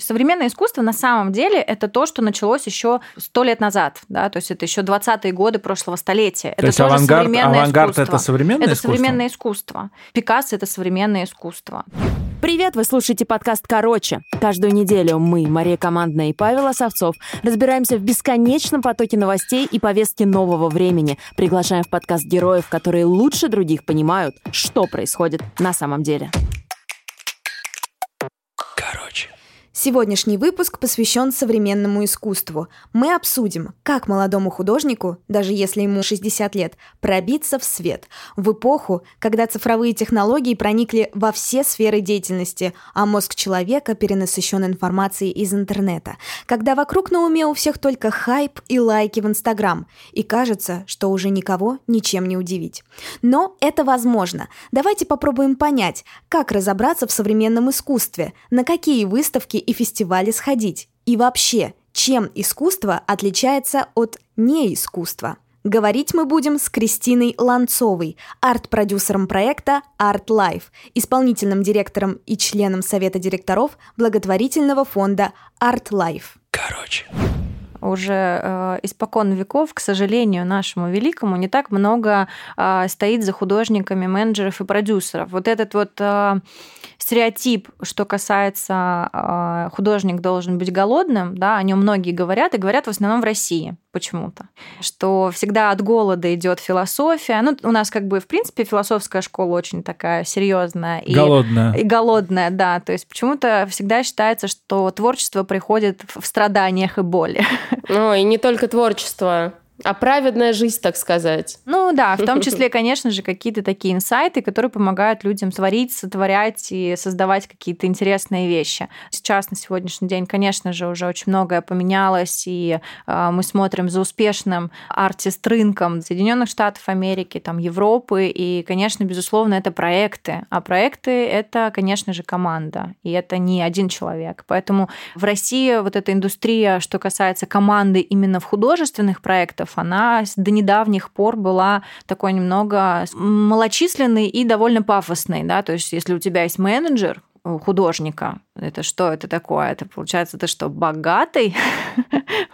Современное искусство на самом деле это то, что началось еще сто лет назад, да, то есть это еще 20-е годы прошлого столетия. То это есть тоже авангард, современное авангард искусство. это современное это искусство? современное искусство. Пикассо это современное искусство. Привет, вы слушаете подкаст «Короче». Каждую неделю мы, Мария Командная и Павел Осовцов, разбираемся в бесконечном потоке новостей и повестки нового времени. Приглашаем в подкаст героев, которые лучше других понимают, что происходит на самом деле. Сегодняшний выпуск посвящен современному искусству. Мы обсудим, как молодому художнику, даже если ему 60 лет, пробиться в свет в эпоху, когда цифровые технологии проникли во все сферы деятельности, а мозг человека перенасыщен информацией из интернета, когда вокруг на уме у всех только хайп и лайки в Инстаграм, и кажется, что уже никого ничем не удивить. Но это возможно. Давайте попробуем понять, как разобраться в современном искусстве, на какие выставки и фестивали сходить, и вообще, чем искусство отличается от неискусства. Говорить мы будем с Кристиной Ланцовой, арт-продюсером проекта Art Life, исполнительным директором и членом совета директоров благотворительного фонда Art Life. Короче. Уже э, испокон веков, к сожалению, нашему великому, не так много э, стоит за художниками, менеджеров и продюсеров. Вот этот вот э, стереотип, что касается э, художник должен быть голодным, да, о нем многие говорят, и говорят в основном в России почему-то, что всегда от голода идет философия. Ну, у нас как бы, в принципе, философская школа очень такая серьезная. И, Голодная. И голодная, да. То есть почему-то всегда считается, что творчество приходит в страданиях и боли. Ну, и не только творчество, а праведная жизнь, так сказать. Ну да, в том числе, конечно же, какие-то такие инсайты, которые помогают людям творить, сотворять и создавать какие-то интересные вещи. Сейчас, на сегодняшний день, конечно же, уже очень многое поменялось, и э, мы смотрим за успешным артист-рынком Соединенных Штатов Америки, там, Европы, и, конечно, безусловно, это проекты. А проекты — это, конечно же, команда, и это не один человек. Поэтому в России вот эта индустрия, что касается команды именно в художественных проектах, она до недавних пор была такой немного малочисленной и довольно пафосной, да, то есть если у тебя есть менеджер, художника. Это что это такое? Это получается, ты что, богатый?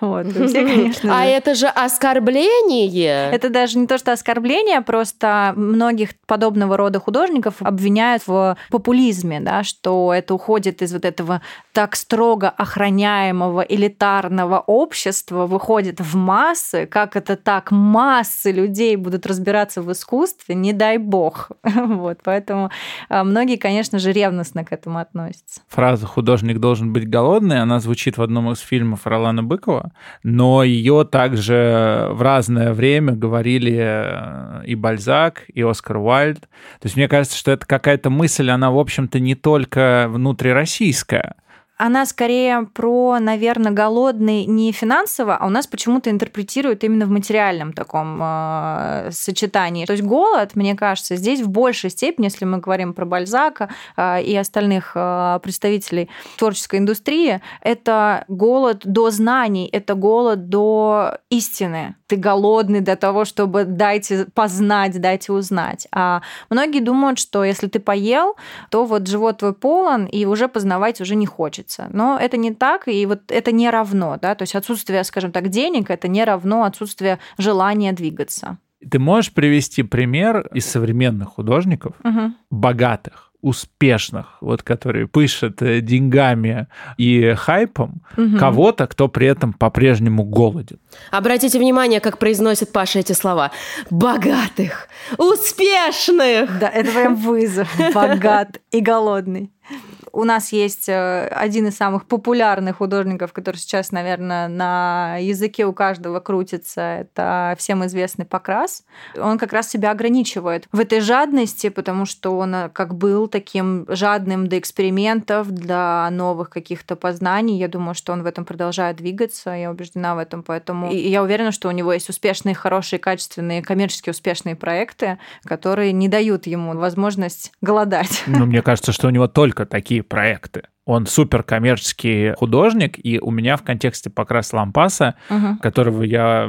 Вот, все, конечно А это же оскорбление. Это даже не то, что оскорбление, просто многих подобного рода художников обвиняют в популизме, да, что это уходит из вот этого так строго охраняемого элитарного общества, выходит в массы. Как это так? Массы людей будут разбираться в искусстве, не дай бог. Вот, поэтому а, многие, конечно же, ревностно к этому относятся. Фраза «художник должен быть голодный», она звучит в одном из фильмов Ролана Быкова, но ее также в разное время говорили э, и Бальзак, и Оскар Уайльд. То есть мне кажется, что это какая-то мысль, она, в общем-то, не только внутрироссийская, она скорее про, наверное, голодный не финансово, а у нас почему-то интерпретируют именно в материальном таком э, сочетании. То есть голод, мне кажется, здесь в большей степени, если мы говорим про Бальзака э, и остальных э, представителей творческой индустрии, это голод до знаний, это голод до истины. Ты голодный до того, чтобы дайте познать, дайте узнать. А многие думают, что если ты поел, то вот живот твой полон, и уже познавать уже не хочется. Но это не так, и вот это не равно, да, то есть отсутствие, скажем так, денег, это не равно отсутствию желания двигаться. Ты можешь привести пример из современных художников, Угу. богатых, успешных, вот которые пышут э, деньгами и хайпом, Мгм. кого-то, кто при этом по-прежнему голоден. Обратите внимание, как произносит Паша эти слова. Богатых, успешных. Да, это прям вызов. Богат и голодный. У нас есть э, один из самых популярных художников, который сейчас, наверное, на языке у каждого крутится. Это всем известный Покрас. Он как раз себя ограничивает в этой жадности, потому что он э, как был таким жадным до экспериментов, для новых каких-то познаний. Я думаю, что он в этом продолжает двигаться. Я убеждена в этом. Поэтому и я уверена, что у него есть успешные, хорошие, качественные, коммерчески успешные проекты, которые не дают ему возможность голодать. Ну, мне кажется, что у него только такие проекты. Он супер коммерческий художник, и у меня в контексте Покрас Лампаса, Мгм. которого я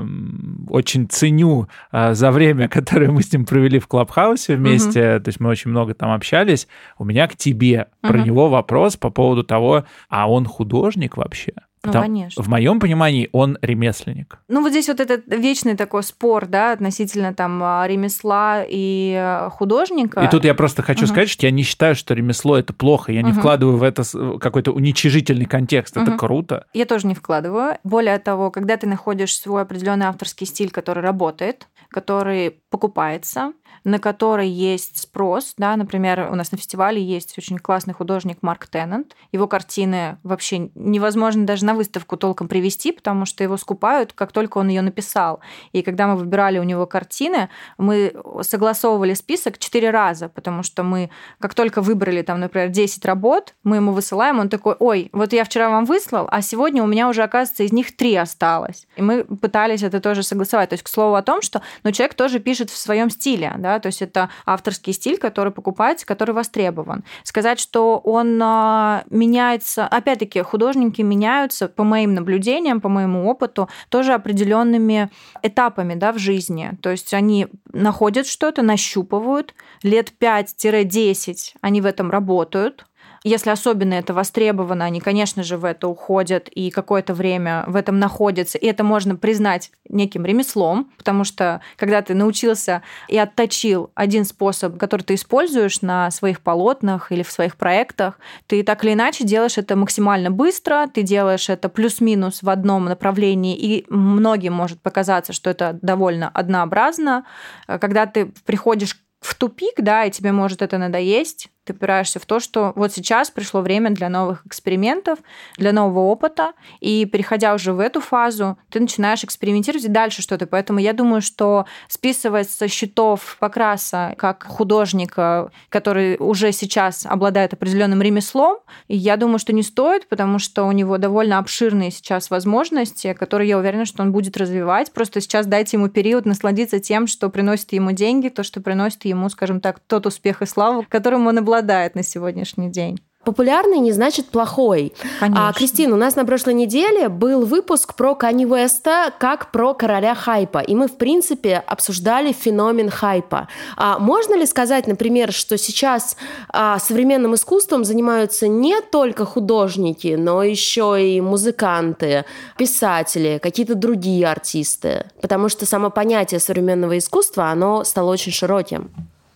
очень ценю а, за время, которое мы с ним провели в Клабхаусе вместе, то есть мы очень много там общались, у меня к тебе про Мгм. него вопрос по поводу того, а он художник вообще? Ну, Потому- конечно. В моем понимании он ремесленник. Ну, вот здесь вот этот вечный такой спор, да, относительно там а, ремесла и а, художника. И тут я просто хочу Мгм. сказать, что я не считаю, что ремесло это плохо. Я не Мгм. вкладываю в это какой-то уничижительный контекст. Это Мгм. круто. Я тоже не вкладываю. Более того, когда ты находишь свой определенный авторский стиль, который работает, который покупается, на который есть спрос, да, например, у нас на фестивале есть очень классный художник Марк Теннант. Его картины вообще невозможно даже на выставку толком привести, потому что его скупают, как только он ее написал. И когда мы выбирали у него картины, мы согласовывали список четыре раза, потому что мы, как только выбрали там, например, 10 работ, мы ему высылаем, он такой, ой, вот я вчера вам выслал, а сегодня у меня уже, оказывается, из них три осталось. И мы пытались это тоже согласовать. То есть, к слову о том, что ну, человек тоже пишет в своем стиле, да, то есть это авторский стиль, который покупается, который востребован. Сказать, что он а, меняется, опять-таки, художники меняются, по моим наблюдениям, по моему опыту, тоже определенными этапами да, в жизни. То есть они находят что-то, нащупывают, лет 5-10 они в этом работают, если особенно это востребовано, они, конечно же, в это уходят и какое-то время в этом находятся. И это можно признать неким ремеслом, потому что когда ты научился и отточил один способ, который ты используешь на своих полотнах или в своих проектах, ты так или иначе делаешь это максимально быстро, ты делаешь это плюс-минус в одном направлении, и многим может показаться, что это довольно однообразно. Когда ты приходишь в тупик, да, и тебе может это надоесть, ты упираешься в то, что вот сейчас пришло время для новых экспериментов, для нового опыта, и переходя уже в эту фазу, ты начинаешь экспериментировать и дальше что-то. Поэтому я думаю, что списывать со счетов Покраса как художника, который уже сейчас обладает определенным ремеслом, я думаю, что не стоит, потому что у него довольно обширные сейчас возможности, которые я уверена, что он будет развивать. Просто сейчас дайте ему период насладиться тем, что приносит ему деньги, то, что приносит ему, скажем так, тот успех и славу, которым он обладает на сегодняшний день. Популярный не значит плохой. Конечно. А, Кристина, у нас на прошлой неделе был выпуск про Кани Уэста как про короля хайпа. И мы, в принципе, обсуждали феномен хайпа. А можно ли сказать, например, что сейчас а, современным искусством занимаются не только художники, но еще и музыканты, писатели, какие-то другие артисты? Потому что само понятие современного искусства, оно стало очень широким.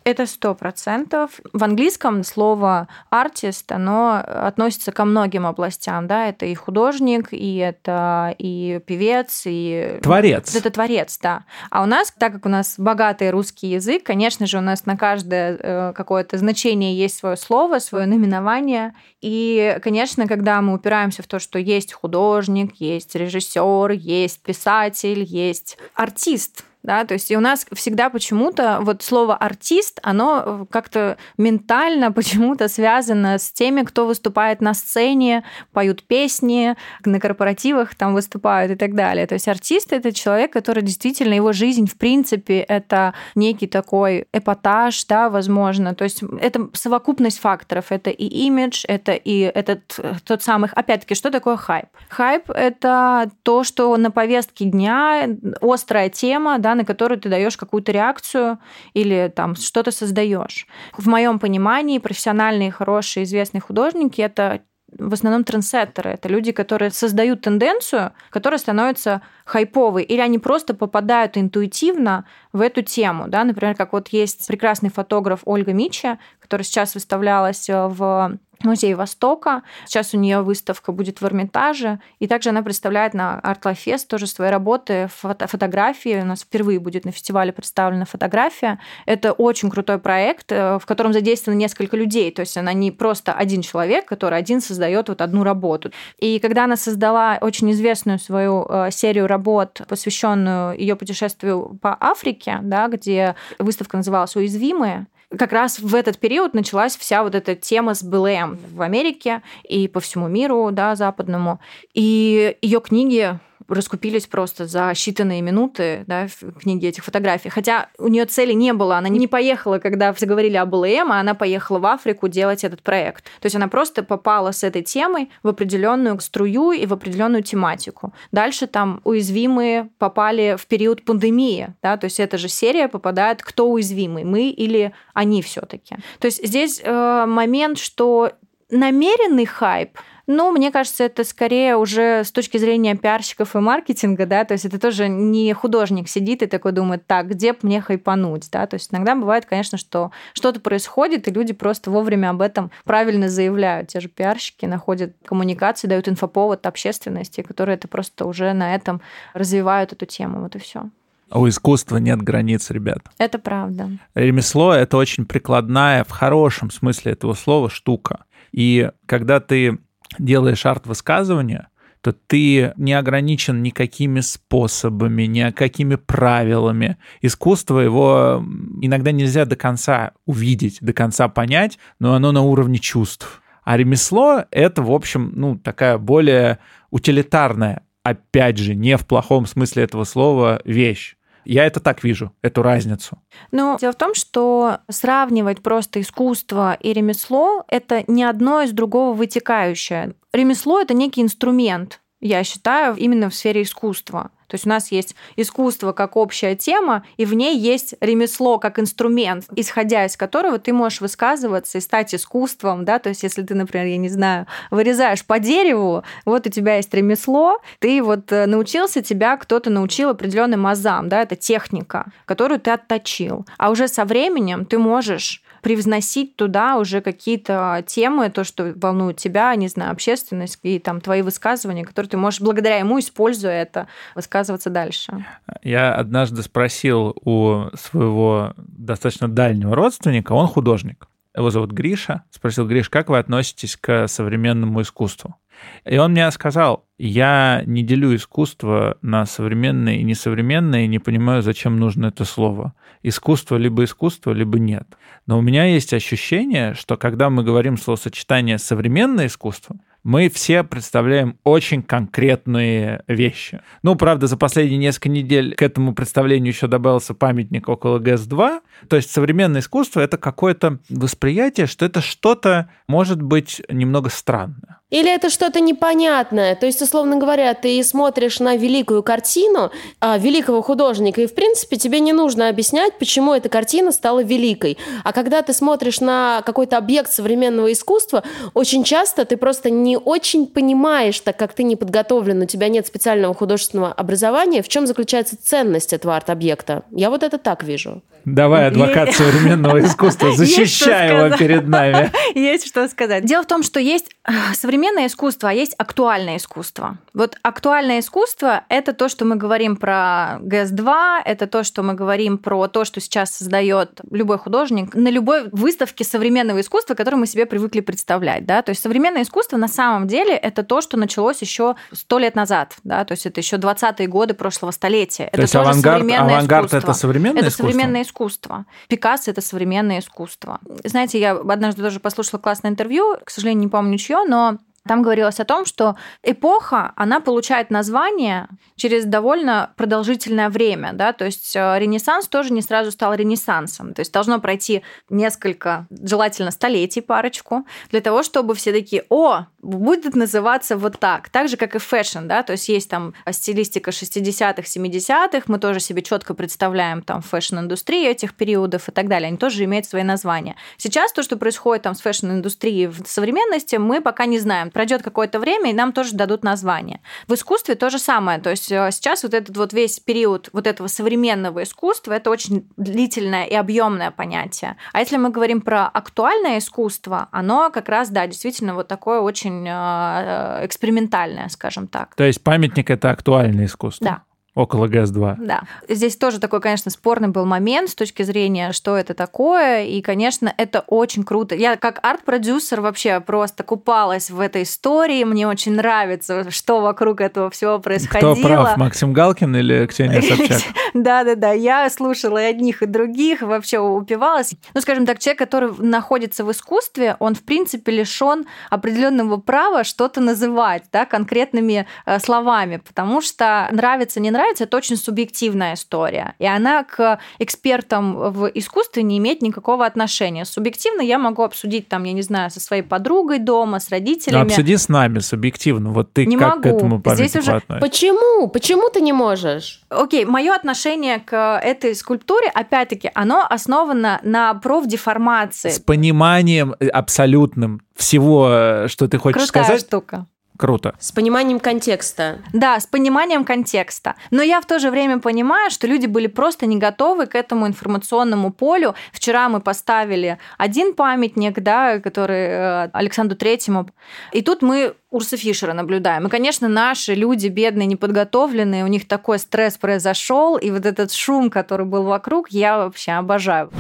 Это сто процентов. В английском слово артист, оно относится ко многим областям, да, это и художник, и это и певец, и... Творец. Это творец, да. А у нас, так как у нас богатый русский язык, конечно же, у нас на каждое э, какое-то значение есть свое слово, свое наименование. И, конечно, когда мы упираемся в то, что есть художник, есть режиссер, есть писатель, есть артист, да, то есть и у нас всегда почему-то вот слово артист, оно как-то ментально почему-то связано с теми, кто выступает на сцене, поют песни, на корпоративах там выступают и так далее. То есть артист это человек, который действительно его жизнь в принципе это некий такой эпатаж, да, возможно. То есть это совокупность факторов, это и имидж, это и этот тот самый, опять-таки, что такое хайп? Хайп это то, что на повестке дня острая тема, да, на которую ты даешь какую-то реакцию или там что-то создаешь. В моем понимании профессиональные, хорошие, известные художники это в основном трендсеттеры. Это люди, которые создают тенденцию, которая становится хайповой, или они просто попадают интуитивно в эту тему. Да? Например, как вот есть прекрасный фотограф Ольга Мича, которая сейчас выставлялась в Музей Востока. Сейчас у нее выставка будет в Эрмитаже. И также она представляет на Fest тоже свои работы, фото фотографии. У нас впервые будет на фестивале представлена фотография. Это очень крутой проект, в котором задействовано несколько людей. То есть она не просто один человек, который один создает вот одну работу. И когда она создала очень известную свою серию работ, посвященную ее путешествию по Африке, да, где выставка называлась «Уязвимые», как раз в этот период началась вся вот эта тема с БЛМ в Америке и по всему миру, да, западному. И ее книги раскупились просто за считанные минуты да, в книге этих фотографий. Хотя у нее цели не было. Она не поехала, когда заговорили об ЛМ, а она поехала в Африку делать этот проект. То есть она просто попала с этой темой в определенную струю и в определенную тематику. Дальше там уязвимые попали в период пандемии. Да? То есть эта же серия попадает, кто уязвимый, мы или они все-таки. То есть здесь э, момент, что намеренный хайп, ну, мне кажется, это скорее уже с точки зрения пиарщиков и маркетинга, да, то есть это тоже не художник сидит и такой думает, так, где мне хайпануть, да, то есть иногда бывает, конечно, что что-то происходит, и люди просто вовремя об этом правильно заявляют. Те же пиарщики находят коммуникации, дают инфоповод общественности, которые это просто уже на этом развивают эту тему, вот и все. А у искусства нет границ, ребят. Это правда. Ремесло — это очень прикладная, в хорошем смысле этого слова, штука. И когда ты делаешь арт-высказывание, то ты не ограничен никакими способами, никакими правилами. Искусство его иногда нельзя до конца увидеть, до конца понять, но оно на уровне чувств. А ремесло — это, в общем, ну, такая более утилитарная, опять же, не в плохом смысле этого слова, вещь. Я это так вижу, эту разницу. Ну, дело в том, что сравнивать просто искусство и ремесло — это не одно из другого вытекающее. Ремесло — это некий инструмент, я считаю, именно в сфере искусства. То есть у нас есть искусство как общая тема, и в ней есть ремесло как инструмент, исходя из которого ты можешь высказываться и стать искусством, да, то есть если ты, например, я не знаю, вырезаешь по дереву, вот у тебя есть ремесло, ты вот э, научился, тебя кто-то научил определенным азам, да, это техника, которую ты отточил. А уже со временем ты можешь привносить туда уже какие-то темы, то, что волнует тебя, не знаю, общественность и там твои высказывания, которые ты можешь благодаря ему, используя это, высказываться дальше. Я однажды спросил у своего достаточно дальнего родственника, он художник. Его зовут Гриша. Спросил, Гриш, как вы относитесь к современному искусству? И он мне сказал, я не делю искусство на современное и несовременное, и не понимаю, зачем нужно это слово. Искусство либо искусство, либо нет. Но у меня есть ощущение, что когда мы говорим словосочетание «современное искусство», мы все представляем очень конкретные вещи. Ну, правда, за последние несколько недель к этому представлению еще добавился памятник около ГЭС-2. То есть современное искусство — это какое-то восприятие, что это что-то, может быть, немного странное. Или это что-то непонятное. То есть, условно говоря, ты смотришь на великую картину а, великого художника, и, в принципе, тебе не нужно объяснять, почему эта картина стала великой. А когда ты смотришь на какой-то объект современного искусства, очень часто ты просто не очень понимаешь, так как ты не подготовлен, у тебя нет специального художественного образования, в чем заключается ценность этого арт-объекта. Я вот это так вижу. Давай, адвокат современного искусства, защищай его перед нами. Есть что сказать. Дело в том, что есть э, современное искусство, а есть актуальное искусство. Вот актуальное искусство — это то, что мы говорим про ГС-2, это то, что мы говорим про то, что сейчас создает любой художник на любой выставке современного искусства, которое мы себе привыкли представлять. Да? То есть современное искусство на самом деле это то, что началось еще сто лет назад. Да? То есть это еще 20-е годы прошлого столетия. То это есть авангард, авангард это современное это искусство? современное искусство. Пикассо — это современное искусство. Знаете, я однажды тоже послушала классное интервью, к сожалению, не помню чье, но там говорилось о том, что эпоха, она получает название через довольно продолжительное время, да, то есть э, Ренессанс тоже не сразу стал Ренессансом, то есть должно пройти несколько, желательно столетий парочку, для того, чтобы все такие, о, будет называться вот так, так же, как и fashion, да, то есть есть там стилистика 60-х, 70-х, мы тоже себе четко представляем там fashion-индустрию этих периодов и так далее, они тоже имеют свои названия. Сейчас то, что происходит там с fashion-индустрией в современности, мы пока не знаем, пройдет какое-то время, и нам тоже дадут название. В искусстве то же самое. То есть э, сейчас вот этот вот весь период вот этого современного искусства, это очень длительное и объемное понятие. А если мы говорим про актуальное искусство, оно как раз, да, действительно вот такое очень э, экспериментальное, скажем так. То есть памятник — это актуальное искусство? Да. Около ГС-2. Да. Здесь тоже такой, конечно, спорный был момент с точки зрения, что это такое. И, конечно, это очень круто. Я как арт-продюсер вообще просто купалась в этой истории. Мне очень нравится, что вокруг этого всего происходило. Кто прав, Максим Галкин или Ксения Собчак? Да-да-да, я слушала и одних, и других, вообще упивалась. Ну, скажем так, человек, который находится в искусстве, он, в принципе, лишен определенного права что-то называть, да, конкретными э, словами, потому что нравится, не нравится, нравится, это очень субъективная история. И она к экспертам в искусстве не имеет никакого отношения. Субъективно я могу обсудить, там, я не знаю, со своей подругой дома, с родителями. Ну, обсуди с нами субъективно. Вот ты не как могу. к этому Здесь уже... Почему? Почему ты не можешь? Окей, мое отношение к этой скульптуре, опять-таки, оно основано на профдеформации. С пониманием абсолютным всего, э, что ты хочешь Крутая сказать. штука. Круто. С пониманием контекста. Да, с пониманием контекста. Но я в то же время понимаю, что люди были просто не готовы к этому информационному полю. Вчера мы поставили один памятник, да, который э, Александру Третьему. И тут мы Урса Фишера наблюдаем. И, конечно, наши люди бедные, неподготовленные, у них такой стресс произошел, и вот этот шум, который был вокруг, я вообще обожаю.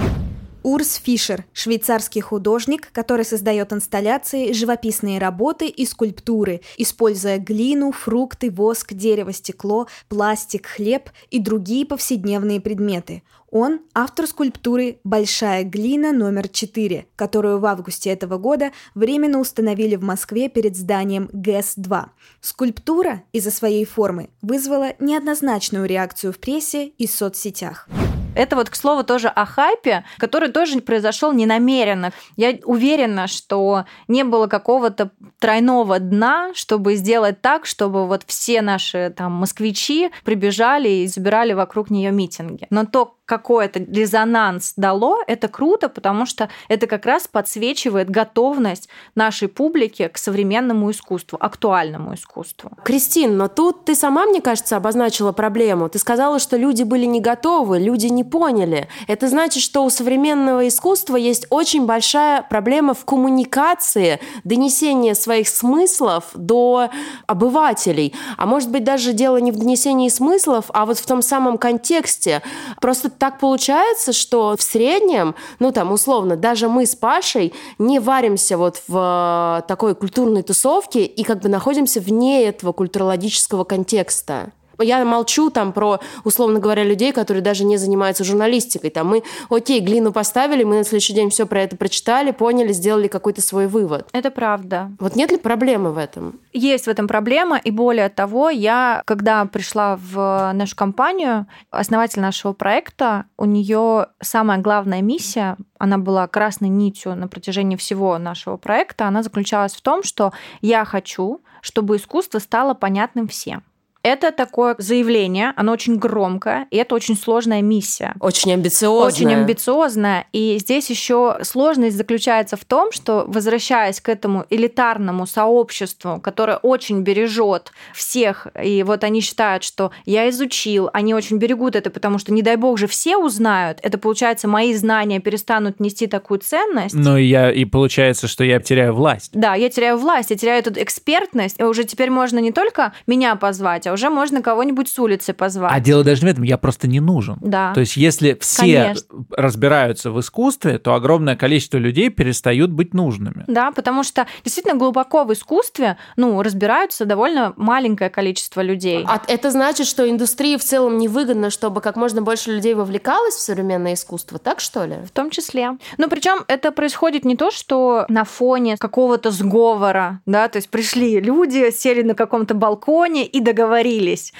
Урс Фишер – швейцарский художник, который создает инсталляции, живописные работы и скульптуры, используя глину, фрукты, воск, дерево, стекло, пластик, хлеб и другие повседневные предметы. Он – автор скульптуры «Большая глина номер 4», которую в августе этого года временно установили в Москве перед зданием ГЭС-2. Скульптура из-за своей формы вызвала неоднозначную реакцию в прессе и соцсетях. Это вот, к слову, тоже о хайпе, который тоже произошел ненамеренно. Я уверена, что не было какого-то тройного дна, чтобы сделать так, чтобы вот все наши там москвичи прибежали и забирали вокруг нее митинги. Но то, какой это резонанс дало, это круто, потому что это как раз подсвечивает готовность нашей публики к современному искусству, актуальному искусству. Кристин, но тут ты сама, мне кажется, обозначила проблему. Ты сказала, что люди были не готовы, люди не поняли. Это значит, что у современного искусства есть очень большая проблема в коммуникации, донесении своих смыслов до обывателей. А может быть, даже дело не в донесении смыслов, а вот в том самом контексте. Просто так получается, что в среднем, ну там условно, даже мы с Пашей не варимся вот в э, такой культурной тусовке и как бы находимся вне этого культурологического контекста я молчу там про, условно говоря, людей, которые даже не занимаются журналистикой. Там мы, окей, глину поставили, мы на следующий день все про это прочитали, поняли, сделали какой-то свой вывод. Это правда. Вот нет ли проблемы в этом? Есть в этом проблема, и более того, я, когда пришла в нашу компанию, основатель нашего проекта, у нее самая главная миссия, она была красной нитью на протяжении всего нашего проекта, она заключалась в том, что я хочу, чтобы искусство стало понятным всем. Это такое заявление, оно очень громкое, и это очень сложная миссия. Очень амбициозная. Очень амбициозная. И здесь еще сложность заключается в том, что, возвращаясь к этому элитарному сообществу, которое очень бережет всех, и вот они считают, что я изучил, они очень берегут это, потому что, не дай бог же, все узнают, это, получается, мои знания перестанут нести такую ценность. Ну, и, я, и получается, что я теряю власть. Да, я теряю власть, я теряю эту экспертность, и уже теперь можно не только меня позвать, а уже можно кого-нибудь с улицы позвать. А дело даже не в этом, я просто не нужен. Да. То есть если все Конечно. разбираются в искусстве, то огромное количество людей перестают быть нужными. Да, потому что действительно глубоко в искусстве, ну, разбираются довольно маленькое количество людей. А это значит, что индустрии в целом невыгодно, чтобы как можно больше людей вовлекалось в современное искусство, так что ли? В том числе. Но причем это происходит не то, что на фоне какого-то сговора, да, то есть пришли люди, сели на каком-то балконе и договорились.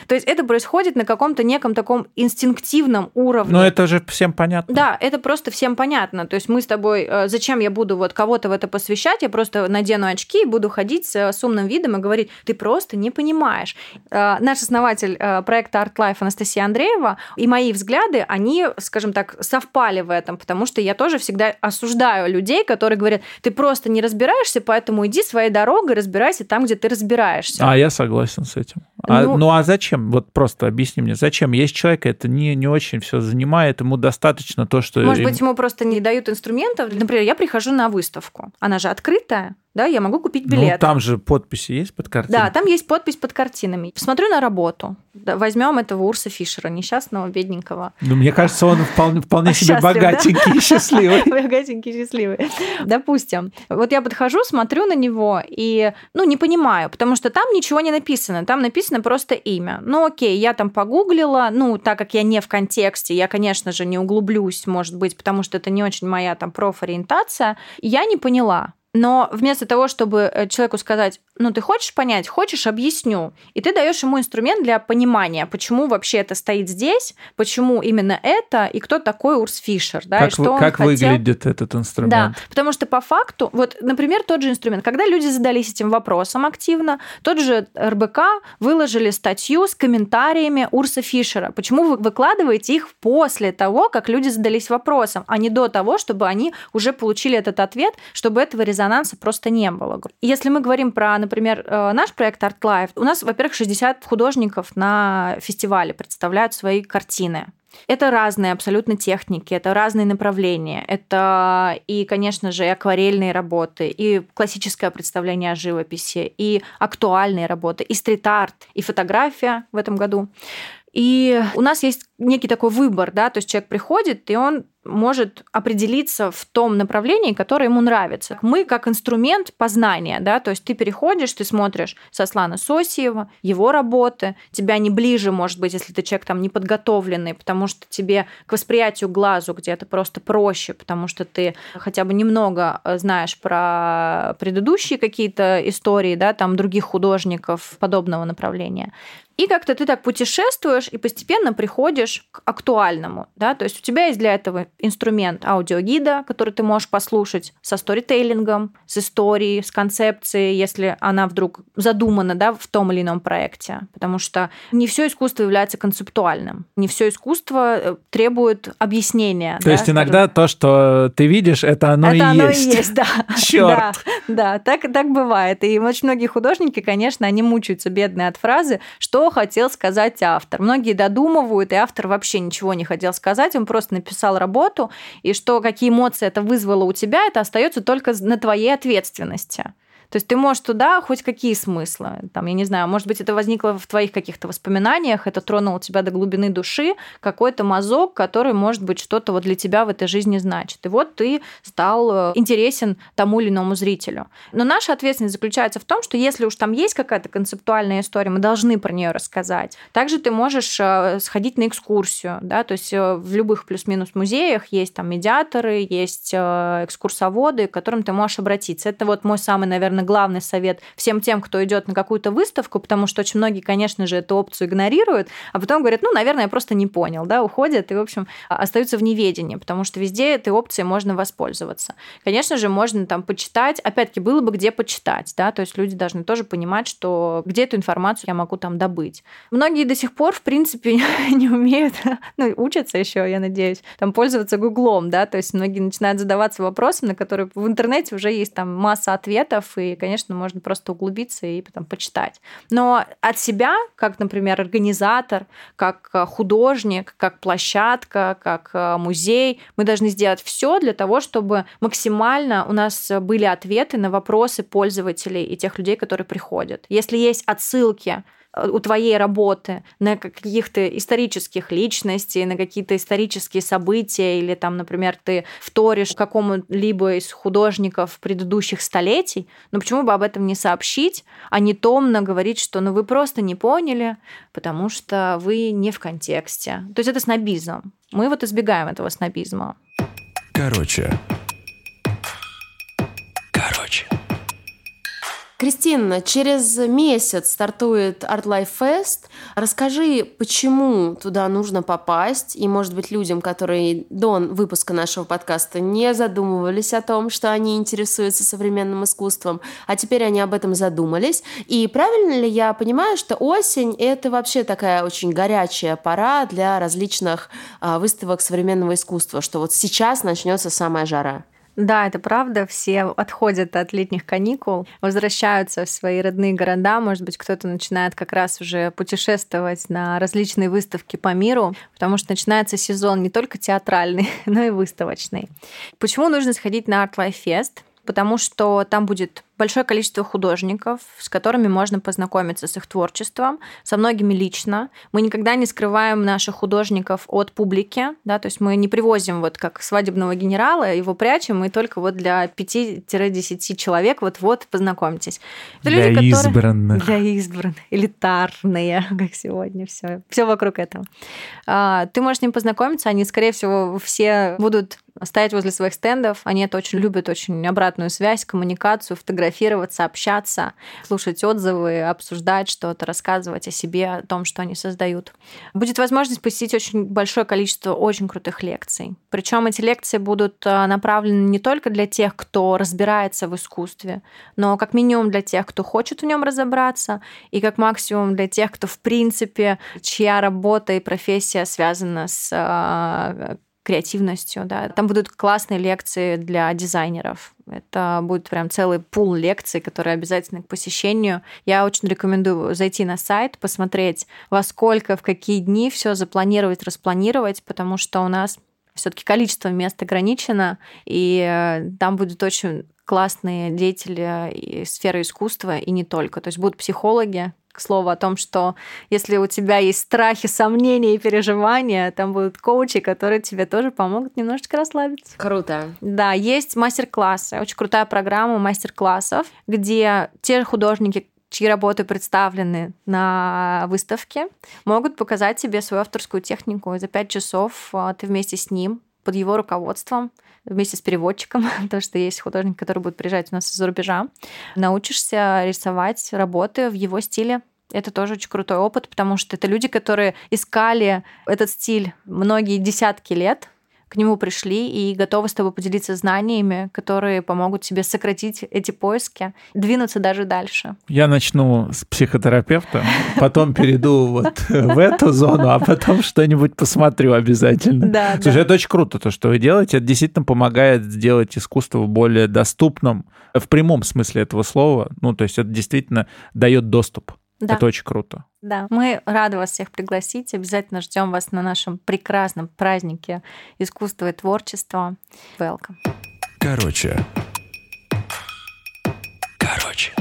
То есть это происходит на каком-то неком таком инстинктивном уровне. Но это же всем понятно. Да, это просто всем понятно. То есть мы с тобой, э, зачем я буду вот кого-то в это посвящать, я просто надену очки и буду ходить с, умным видом и говорить, ты просто не понимаешь. Э, Наш основатель э, проекта Art Life Анастасия Андреева и мои взгляды, они, скажем так, совпали в этом, потому что я тоже всегда осуждаю людей, которые говорят, ты просто не разбираешься, поэтому иди своей дорогой, разбирайся там, где ты разбираешься. А я согласен с этим. А, Ну- ну, а зачем? Вот просто объясни мне, зачем? Есть человек, это не, не очень все занимает, ему достаточно то, что... Может им- быть, ему просто не дают инструментов. Например, я прихожу на выставку. Она же открытая. Да, я могу купить билет. Ну, там же подписи есть под картиной? Да, там есть подпись под картинами. Смотрю на работу. Да, возьмем этого Урса Фишера, несчастного, бедненького. Ну, мне кажется, он вполне, вполне себе богатенький и счастливый. Богатенький, счастливый. Допустим. Вот я подхожу, смотрю на него и, ну, не понимаю, потому что там ничего не написано. Там написано просто имя. Ну, окей, я там погуглила, ну, так как я не в контексте, я, конечно же, не углублюсь, может быть, потому что это не очень моя там профориентация, я не поняла. Но вместо того, чтобы э, человеку сказать, ну, ты хочешь понять, хочешь, объясню. И ты даешь ему инструмент для понимания, почему вообще это стоит здесь, почему именно это, и кто такой Урс Фишер. Да, как и что как хотел... выглядит этот инструмент? Да, потому что по факту, вот, например, тот же инструмент, когда люди задались этим вопросом активно, тот же РБК выложили статью с комментариями Урса Фишера. Почему вы выкладываете их после того, как люди задались вопросом, а не до того, чтобы они уже получили этот ответ, чтобы этого резонанса просто не было. Если мы говорим про, например, э, наш проект Art Life, у нас, во-первых, 60 художников на фестивале представляют свои картины. Это разные абсолютно техники, это разные направления. Это и, конечно же, и акварельные работы, и классическое представление о живописи, и актуальные работы, и стрит-арт, и фотография в этом году. И у нас есть некий такой выбор, да, то есть человек приходит, и он может определиться в том направлении, которое ему нравится. Мы как инструмент познания, да, то есть ты переходишь, ты смотришь Сослана Сосиева, его работы, тебя не ближе, может быть, если ты человек там неподготовленный, потому что тебе к восприятию глазу где-то просто проще, потому что ты хотя бы немного э, знаешь про предыдущие какие-то истории, да, там других художников подобного направления. И как-то ты так путешествуешь и постепенно приходишь к актуальному. Да? То есть у тебя есть для этого инструмент аудиогида, который ты можешь послушать со сторителлингом, с историей, с концепцией, если она вдруг задумана да, в том или ином проекте. Потому что не все искусство является концептуальным. Не все искусство э, требует объяснения. То да, есть иногда скажем. то, что ты видишь, это оно это и оно есть. и есть, да. Черт. Да, да так, так бывает. И очень многие художники, конечно, они мучаются бедные от фразы, что хотел сказать автор. Многие додумывают, и автор вообще ничего не хотел сказать, он просто написал работу, и что какие эмоции это вызвало у тебя, это остается только на твоей ответственности. То есть ты можешь туда хоть какие смыслы. Там, я не знаю, может быть, это возникло в твоих каких-то воспоминаниях, это тронуло тебя до глубины души, какой-то мазок, который, может быть, что-то вот для тебя в этой жизни значит. И вот ты стал э, интересен тому или иному зрителю. Но наша ответственность заключается в том, что если уж там есть какая-то концептуальная история, мы должны про нее рассказать. Также ты можешь э, сходить на экскурсию, да, то есть э, в любых плюс-минус музеях есть там медиаторы, есть экскурсоводы, к которым ты можешь обратиться. Это вот мой самый, наверное, наверное, главный совет всем тем, кто идет на какую-то выставку, потому что очень многие, конечно же, эту опцию игнорируют, а потом говорят, ну, наверное, я просто не понял, да, уходят и, в общем, остаются в неведении, потому что везде этой опцией можно воспользоваться. Конечно же, можно там почитать, опять-таки, было бы где почитать, да, то есть люди должны тоже понимать, что где эту информацию я могу там добыть. Многие до сих пор, в принципе, не умеют, ну, учатся еще, я надеюсь, там пользоваться Гуглом, да, то есть многие начинают задаваться вопросами, на которые в интернете уже есть там масса ответов, и конечно, можно просто углубиться и потом почитать. Но от себя, как, например, организатор, как э, художник, как площадка, как э, музей, мы должны сделать все для того, чтобы максимально у нас были ответы на вопросы пользователей и тех людей, которые приходят. Если есть отсылки у твоей работы на каких-то исторических личностей, на какие-то исторические события, или там, например, ты вторишь какому-либо из художников предыдущих столетий, но почему бы об этом не сообщить, а не томно говорить, что ну вы просто не поняли, потому что вы не в контексте. То есть это снобизм. Мы вот избегаем этого снобизма. Короче, Кристина, через месяц стартует Art Life Fest. Расскажи, почему туда нужно попасть, и, может быть, людям, которые до выпуска нашего подкаста не задумывались о том, что они интересуются современным искусством, а теперь они об этом задумались. И правильно ли я понимаю, что осень — это вообще такая очень горячая пора для различных а, выставок современного искусства, что вот сейчас начнется самая жара? Да, это правда. Все отходят от летних каникул, возвращаются в свои родные города. Может быть, кто-то начинает как раз уже путешествовать на различные выставки по миру, потому что начинается сезон не только театральный, но и выставочный. Почему нужно сходить на Art Life Fest? Потому что там будет большое количество художников, с которыми можно познакомиться с их творчеством, со многими лично. Мы никогда не скрываем наших художников от публики, да, то есть мы не привозим вот как свадебного генерала, его прячем, мы только вот для 5-10 человек вот-вот познакомьтесь. Это для люди, избранных. Которые... Для избранных. Элитарные, как сегодня все. Все вокруг этого. А, ты можешь с ним познакомиться, они, скорее всего, все будут стоять возле своих стендов. Они это очень любят, очень обратную связь, коммуникацию, фотографироваться, общаться, слушать отзывы, обсуждать что-то, рассказывать о себе, о том, что они создают. Будет возможность посетить очень большое количество очень крутых лекций. Причем эти лекции будут э, направлены не только для тех, кто разбирается в искусстве, но как минимум для тех, кто хочет в нем разобраться, и как максимум для тех, кто в принципе, чья работа и профессия связана с э, креативностью, да. Там будут классные лекции для дизайнеров. Это будет прям целый пул лекций, которые обязательно к посещению. Я очень рекомендую зайти на сайт, посмотреть, во сколько, в какие дни все запланировать, распланировать, потому что у нас все-таки количество мест ограничено, и э, там будут очень классные деятели сферы искусства и не только. То есть будут психологи, к слову о том, что если у тебя есть страхи, сомнения и переживания, там будут коучи, которые тебе тоже помогут немножечко расслабиться. Круто. Да, есть мастер-классы, очень крутая программа мастер-классов, где те художники, чьи работы представлены на выставке, могут показать тебе свою авторскую технику. И за пять часов а, ты вместе с ним под его руководством, вместе с переводчиком, потому что есть художник, который будет приезжать у нас из-за рубежа, научишься рисовать работы в его стиле. Это тоже очень крутой опыт, потому что это люди, которые искали этот стиль многие десятки лет, к нему пришли и готовы с тобой поделиться знаниями, которые помогут тебе сократить эти поиски, двинуться даже дальше. Я начну с психотерапевта, потом перейду вот в эту зону, а потом что-нибудь посмотрю обязательно. Да, Слушай, да. это очень круто, то, что вы делаете. Это действительно помогает сделать искусство более доступным в прямом смысле этого слова. Ну, то есть это действительно дает доступ. Да. Это очень круто. Да, мы рады вас всех пригласить. Обязательно ждем вас на нашем прекрасном празднике искусства и творчества. Welcome. Короче. Короче.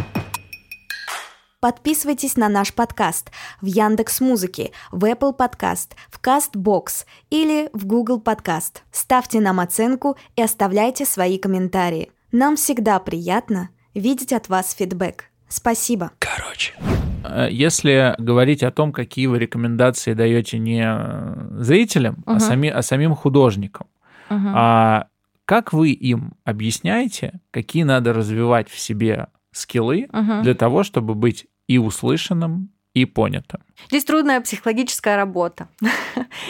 Подписывайтесь на наш подкаст в Яндекс Музыке, в Apple Podcast, в Castbox или в Google Podcast. Ставьте нам оценку и оставляйте свои комментарии. Нам всегда приятно видеть от вас фидбэк. Спасибо. Короче. Э, если говорить о том, какие вы рекомендации даете не зрителям, угу. а, сами, а самим художникам, угу. а как вы им объясняете, какие надо развивать в себе скиллы угу. для того, чтобы быть и услышанным, и понято. Здесь трудная психологическая работа.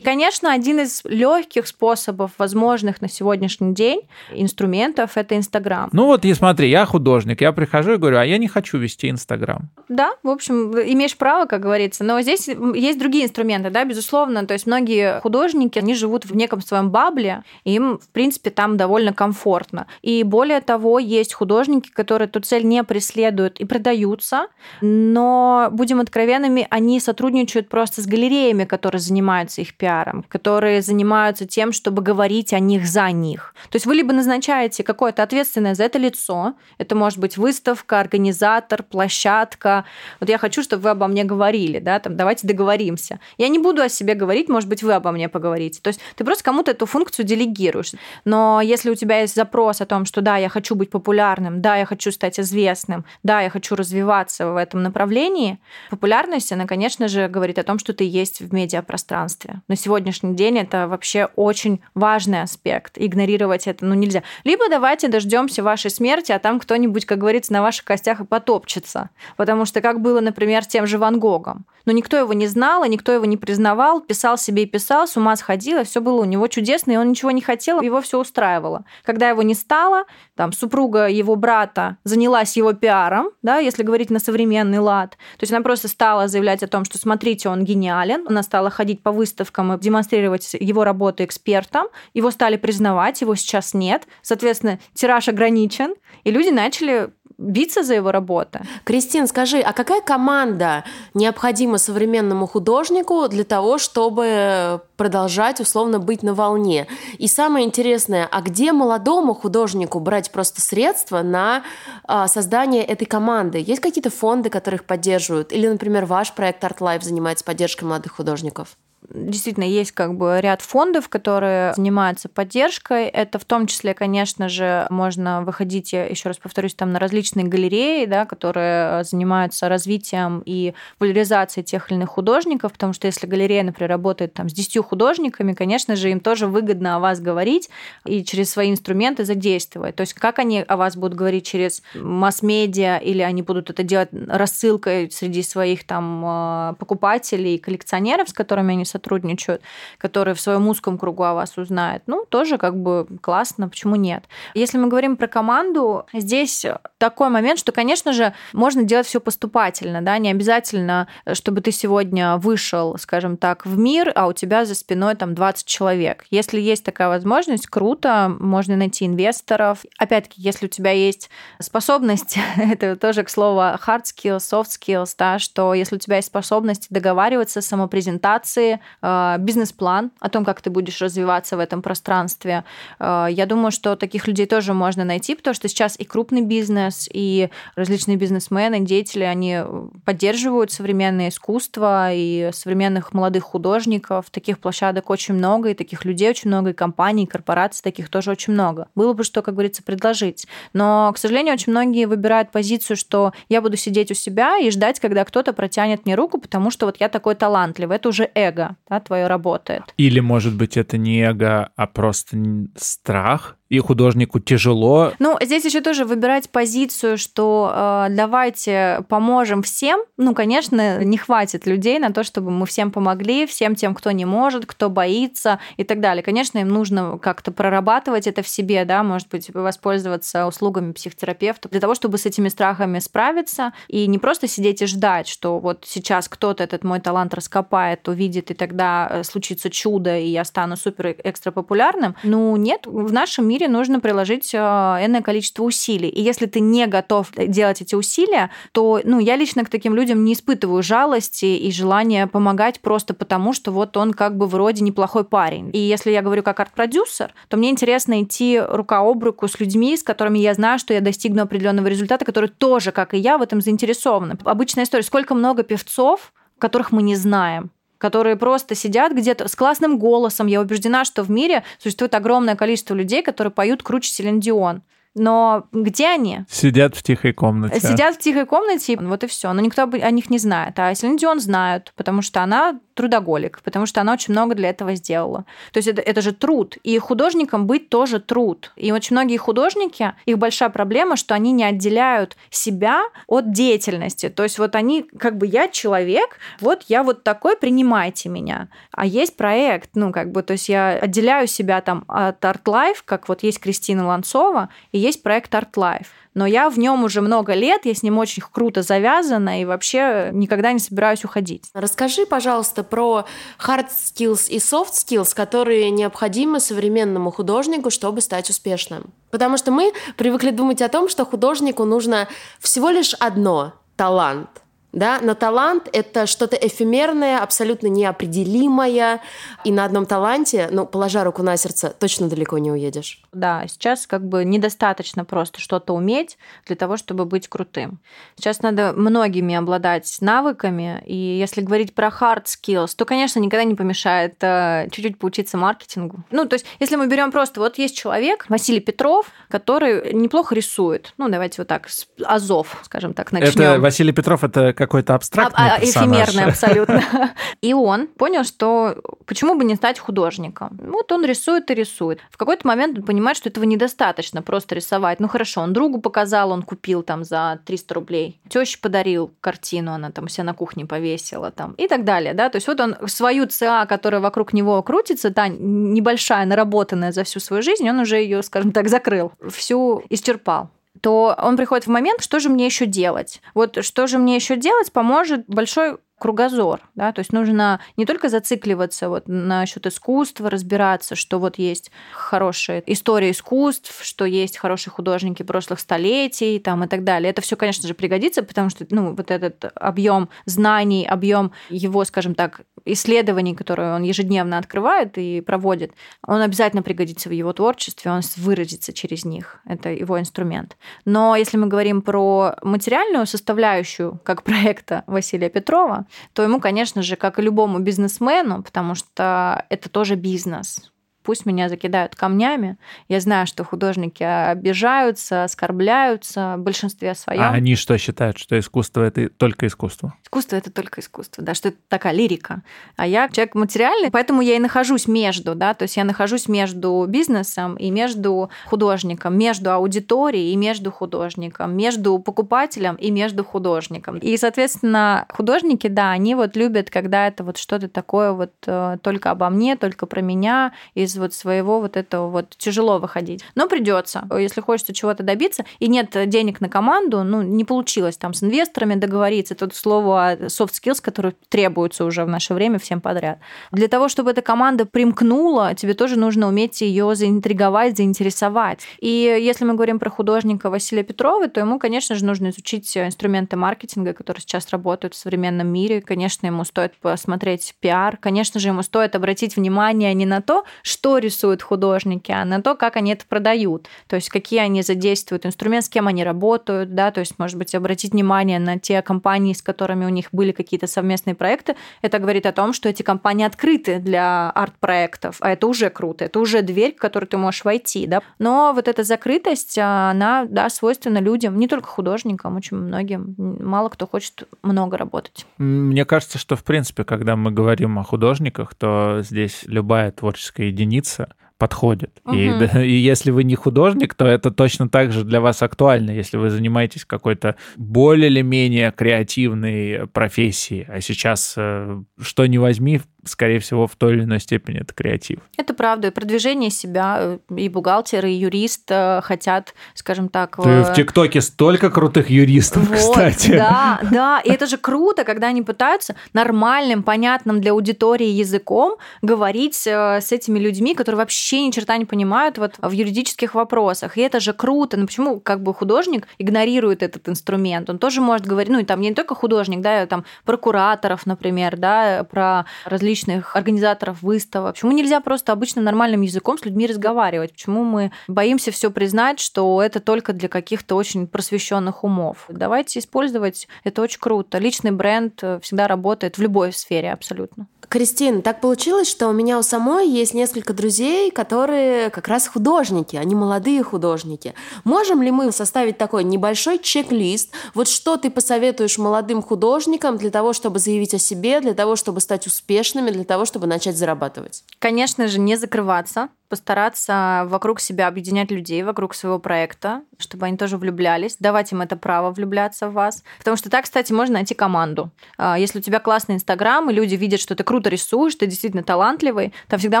Конечно, один из легких способов, возможных на сегодняшний день, инструментов это Инстаграм. Ну вот, и смотри, я художник, я прихожу и говорю, а я не хочу вести Инстаграм. Да, в общем, имеешь право, как говорится. Но здесь есть другие инструменты, да, безусловно. То есть многие художники, они живут в неком своем бабле, им, в принципе, там довольно комфортно. И более того, есть художники, которые эту цель не преследуют и продаются, но, будем откровенными, они со сотрудничают просто с галереями, которые занимаются их пиаром, которые занимаются тем, чтобы говорить о них за них. То есть вы либо назначаете какое-то ответственное за это лицо, это может быть выставка, организатор, площадка. Вот я хочу, чтобы вы обо мне говорили, да, там, давайте договоримся. Я не буду о себе говорить, может быть, вы обо мне поговорите. То есть ты просто кому-то эту функцию делегируешь. Но если у тебя есть запрос о том, что да, я хочу быть популярным, да, я хочу стать известным, да, я хочу развиваться в этом направлении, популярность, она, конечно, конечно же, говорит о том, что ты есть в медиапространстве. На сегодняшний день это вообще очень важный аспект. Игнорировать это ну, нельзя. Либо давайте дождемся вашей смерти, а там кто-нибудь, как говорится, на ваших костях и потопчется. Потому что как было, например, с тем же Ван Гогом. Но никто его не знал, и никто его не признавал, писал себе и писал, с ума сходил, и все было у него чудесно, и он ничего не хотел, его все устраивало. Когда его не стало, там супруга его брата занялась его пиаром, да, если говорить на современный лад, то есть она просто стала заявлять о том, что смотрите, он гениален, она стала ходить по выставкам и демонстрировать его работу экспертам, его стали признавать, его сейчас нет, соответственно, тираж ограничен, и люди начали биться за его работы. Кристин, скажи, а какая команда необходима современному художнику для того, чтобы продолжать условно быть на волне? И самое интересное, а где молодому художнику брать просто средства на а, создание этой команды? Есть какие-то фонды, которые их поддерживают? Или, например, ваш проект Art Life занимается поддержкой молодых художников? действительно есть как бы ряд фондов, которые занимаются поддержкой. Это в том числе, конечно же, можно выходить, я еще раз повторюсь, там на различные галереи, да, которые занимаются развитием и популяризацией тех или иных художников, потому что если галерея, например, работает там с 10 художниками, конечно же, им тоже выгодно о вас говорить и через свои инструменты задействовать. То есть как они о вас будут говорить через масс-медиа или они будут это делать рассылкой среди своих там э, покупателей, коллекционеров, с которыми они сотрудничают, которые в своем узком кругу о вас узнают. Ну, тоже как бы классно, почему нет? Если мы говорим про команду, здесь такой момент, что, конечно же, можно делать все поступательно, да, не обязательно, чтобы ты сегодня вышел, скажем так, в мир, а у тебя за спиной там 20 человек. Если есть такая возможность, круто, можно найти инвесторов. Опять-таки, если у тебя есть способность, это тоже к слову hard skills, soft skills, да, что если у тебя есть способность договариваться, самопрезентации, Э, бизнес-план о том, как ты будешь развиваться в этом пространстве. Э, я думаю, что таких людей тоже можно найти, потому что сейчас и крупный бизнес, и различные бизнесмены, деятели, они поддерживают современное искусство и современных молодых художников. Таких площадок очень много, и таких людей очень много, и компаний, и корпораций таких тоже очень много. Было бы что, как говорится, предложить. Но, к сожалению, очень многие выбирают позицию, что я буду сидеть у себя и ждать, когда кто-то протянет мне руку, потому что вот я такой талантливый. Это уже эго да, твое работает. Или, может быть, это не эго, а просто страх, и художнику тяжело. Ну, здесь еще тоже выбирать позицию, что э, давайте поможем всем. Ну, конечно, не хватит людей на то, чтобы мы всем помогли, всем тем, кто не может, кто боится и так далее. Конечно, им нужно как-то прорабатывать это в себе, да, может быть, воспользоваться услугами психотерапевта для того, чтобы с этими страхами справиться и не просто сидеть и ждать, что вот сейчас кто-то этот мой талант раскопает, увидит, и тогда э, случится чудо, и я стану супер экстра популярным. Ну, нет, в нашем мире нужно приложить э, энное количество усилий. И если ты не готов делать эти усилия, то ну, я лично к таким людям не испытываю жалости и желания помогать просто потому, что вот он как бы вроде неплохой парень. И если я говорю как арт-продюсер, то мне интересно идти рука об руку с людьми, с которыми я знаю, что я достигну определенного результата, которые тоже, как и я, в этом заинтересованы. Обычная история. Сколько много певцов, которых мы не знаем которые просто сидят где-то с классным голосом. Я убеждена, что в мире существует огромное количество людей, которые поют круче Селен Дион. Но где они? Сидят в тихой комнате. Сидят в тихой комнате, вот и все. Но никто о них не знает. А Селин Дион знают, потому что она трудоголик, потому что она очень много для этого сделала. То есть это, это же труд. И художникам быть тоже труд. И очень многие художники, их большая проблема, что они не отделяют себя от деятельности. То есть вот они, как бы я человек, вот я вот такой, принимайте меня. А есть проект, ну как бы, то есть я отделяю себя там от Art Life, как вот есть Кристина Ланцова, и есть проект Art Life но я в нем уже много лет, я с ним очень круто завязана и вообще никогда не собираюсь уходить. Расскажи, пожалуйста, про hard skills и soft skills, которые необходимы современному художнику, чтобы стать успешным. Потому что мы привыкли думать о том, что художнику нужно всего лишь одно – талант – да, но талант — это что-то эфемерное, абсолютно неопределимое, и на одном таланте, ну, положа руку на сердце, точно далеко не уедешь. Да, сейчас как бы недостаточно просто что-то уметь для того, чтобы быть крутым. Сейчас надо многими обладать навыками, и если говорить про hard skills, то, конечно, никогда не помешает э, чуть-чуть поучиться маркетингу. Ну, то есть, если мы берем просто, вот есть человек, Василий Петров, который неплохо рисует. Ну, давайте вот так, Азов, скажем так, начнем. Это Василий Петров, это какой-то абстрактный а, персонаж. Эфемерный абсолютно. И он понял, что почему бы не стать художником. Вот он рисует и рисует. В какой-то момент он понимает, что этого недостаточно просто рисовать. Ну хорошо, он другу показал, он купил там за 300 рублей. Тёще подарил картину, она там себя на кухне повесила там и так далее. Да? То есть вот он свою ЦА, которая вокруг него крутится, та небольшая, наработанная за всю свою жизнь, он уже ее, скажем так, закрыл, всю исчерпал то он приходит в момент, что же мне еще делать? Вот что же мне еще делать, поможет большой кругозор, да, то есть нужно не только зацикливаться вот насчет искусства, разбираться, что вот есть хорошая история искусств, что есть хорошие художники прошлых столетий, там и так далее. Это все, конечно же, пригодится, потому что, ну, вот этот объем знаний, объем его, скажем так, исследований, которые он ежедневно открывает и проводит, он обязательно пригодится в его творчестве, он выразится через них. Это его инструмент. Но если мы говорим про материальную составляющую как проекта Василия Петрова, то ему, конечно же, как и любому бизнесмену, потому что это тоже бизнес, пусть меня закидают камнями. Я знаю, что художники обижаются, оскорбляются в большинстве своем. А они что считают, что искусство это только искусство? Искусство это только искусство, да, что это такая лирика. А я человек материальный, поэтому я и нахожусь между, да, то есть я нахожусь между бизнесом и между художником, между аудиторией и между художником, между покупателем и между художником. И, соответственно, художники, да, они вот любят, когда это вот что-то такое вот э, только обо мне, только про меня, из вот своего вот этого вот тяжело выходить. Но придется, если хочется чего-то добиться, и нет денег на команду, ну, не получилось там с инвесторами договориться, это слово soft skills, которые требуются уже в наше время всем подряд. Для того, чтобы эта команда примкнула, тебе тоже нужно уметь ее заинтриговать, заинтересовать. И если мы говорим про художника Василия Петрова, то ему, конечно же, нужно изучить инструменты маркетинга, которые сейчас работают в современном мире. Конечно, ему стоит посмотреть пиар. Конечно же, ему стоит обратить внимание не на то, что что рисуют художники, а на то, как они это продают. То есть какие они задействуют инструмент, с кем они работают, да, то есть, может быть, обратить внимание на те компании, с которыми у них были какие-то совместные проекты. Это говорит о том, что эти компании открыты для арт-проектов, а это уже круто, это уже дверь, в которую ты можешь войти, да. Но вот эта закрытость, она, да, свойственна людям, не только художникам, очень многим. Мало кто хочет много работать. Мне кажется, что, в принципе, когда мы говорим о художниках, то здесь любая творческая единица единица подходит. Угу. И, и если вы не художник, то это точно так же для вас актуально, если вы занимаетесь какой-то более или менее креативной профессией. А сейчас э, что не возьми, скорее всего, в той или иной степени это креатив. Это правда. И продвижение себя э, и бухгалтеры, и юрист э, хотят, скажем так... Ты в ТикТоке столько крутых юристов, вот, кстати. Да, да. И это же круто, когда они пытаются нормальным, понятным для аудитории языком говорить э, с этими людьми, которые вообще ни черта не понимают вот в юридических вопросах. И это же круто. Ну почему как бы художник игнорирует этот инструмент? Он тоже может говорить, ну и там не только художник, да, там прокураторов, например, да, про различные различных организаторов выставок. Почему нельзя просто обычным нормальным языком с людьми разговаривать? Почему мы боимся все признать, что это только для каких-то очень просвещенных умов? Давайте использовать это очень круто. Личный бренд всегда работает в любой сфере абсолютно. Кристина, так получилось, что у меня у самой есть несколько друзей, которые как раз художники, они молодые художники. Можем ли мы составить такой небольшой чек-лист? Вот что ты посоветуешь молодым художникам для того, чтобы заявить о себе, для того, чтобы стать успешными, для того, чтобы начать зарабатывать? Конечно же, не закрываться, постараться вокруг себя объединять людей, вокруг своего проекта, чтобы они тоже влюблялись, давать им это право влюбляться в вас. Потому что так, кстати, можно найти команду. А, если у тебя классный Инстаграм, и люди видят, что ты круто рисуешь, ты действительно талантливый, там всегда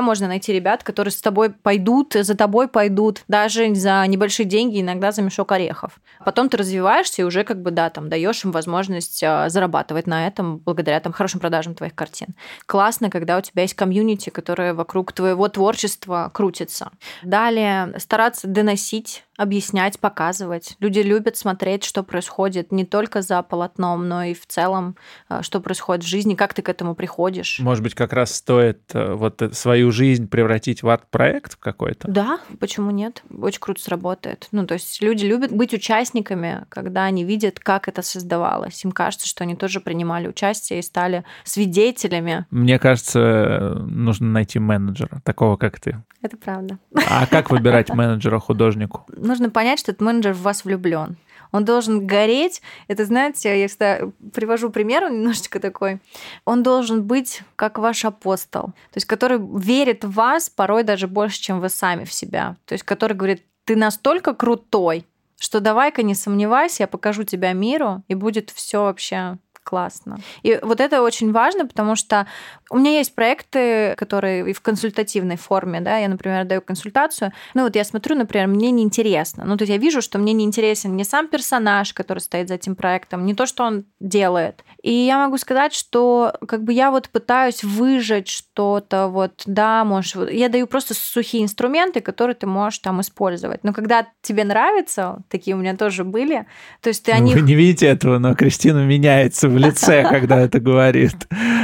можно найти ребят, которые с тобой пойдут, за тобой пойдут, даже за небольшие деньги, иногда за мешок орехов. Потом ты развиваешься и уже как бы, да, там даешь им возможность а, зарабатывать на этом благодаря там хорошим продажам твоих картин. Классно, когда у тебя есть комьюнити, которое вокруг твоего творчества крутится. Далее стараться доносить объяснять, показывать. Люди любят смотреть, что происходит не только за полотном, но и в целом, э, что происходит в жизни, как ты к этому приходишь. Может быть, как раз стоит э, вот э, свою жизнь превратить в арт-проект какой-то? Да, почему нет? Очень круто сработает. Ну, то есть люди любят быть участниками, когда они видят, как это создавалось. Им кажется, что они тоже принимали участие и стали свидетелями. Мне кажется, нужно найти менеджера, такого, как ты. Это правда. А как выбирать менеджера художнику? нужно понять, что этот менеджер в вас влюблен. Он должен гореть. Это, знаете, я всегда привожу пример немножечко такой. Он должен быть как ваш апостол, то есть который верит в вас порой даже больше, чем вы сами в себя. То есть который говорит, ты настолько крутой, что давай-ка не сомневайся, я покажу тебя миру, и будет все вообще классно. И вот это очень важно, потому что у меня есть проекты, которые и в консультативной форме, да, я, например, даю консультацию, ну вот я смотрю, например, мне неинтересно. Ну, то есть я вижу, что мне не интересен не сам персонаж, который стоит за этим проектом, не то, что он делает. И я могу сказать, что как бы я вот пытаюсь выжать что-то, вот, да, можешь... Я даю просто сухие инструменты, которые ты можешь там использовать. Но когда тебе нравится, такие у меня тоже были, то есть ты о них... Вы не видите этого, но Кристина меняется в лице, когда это говорит.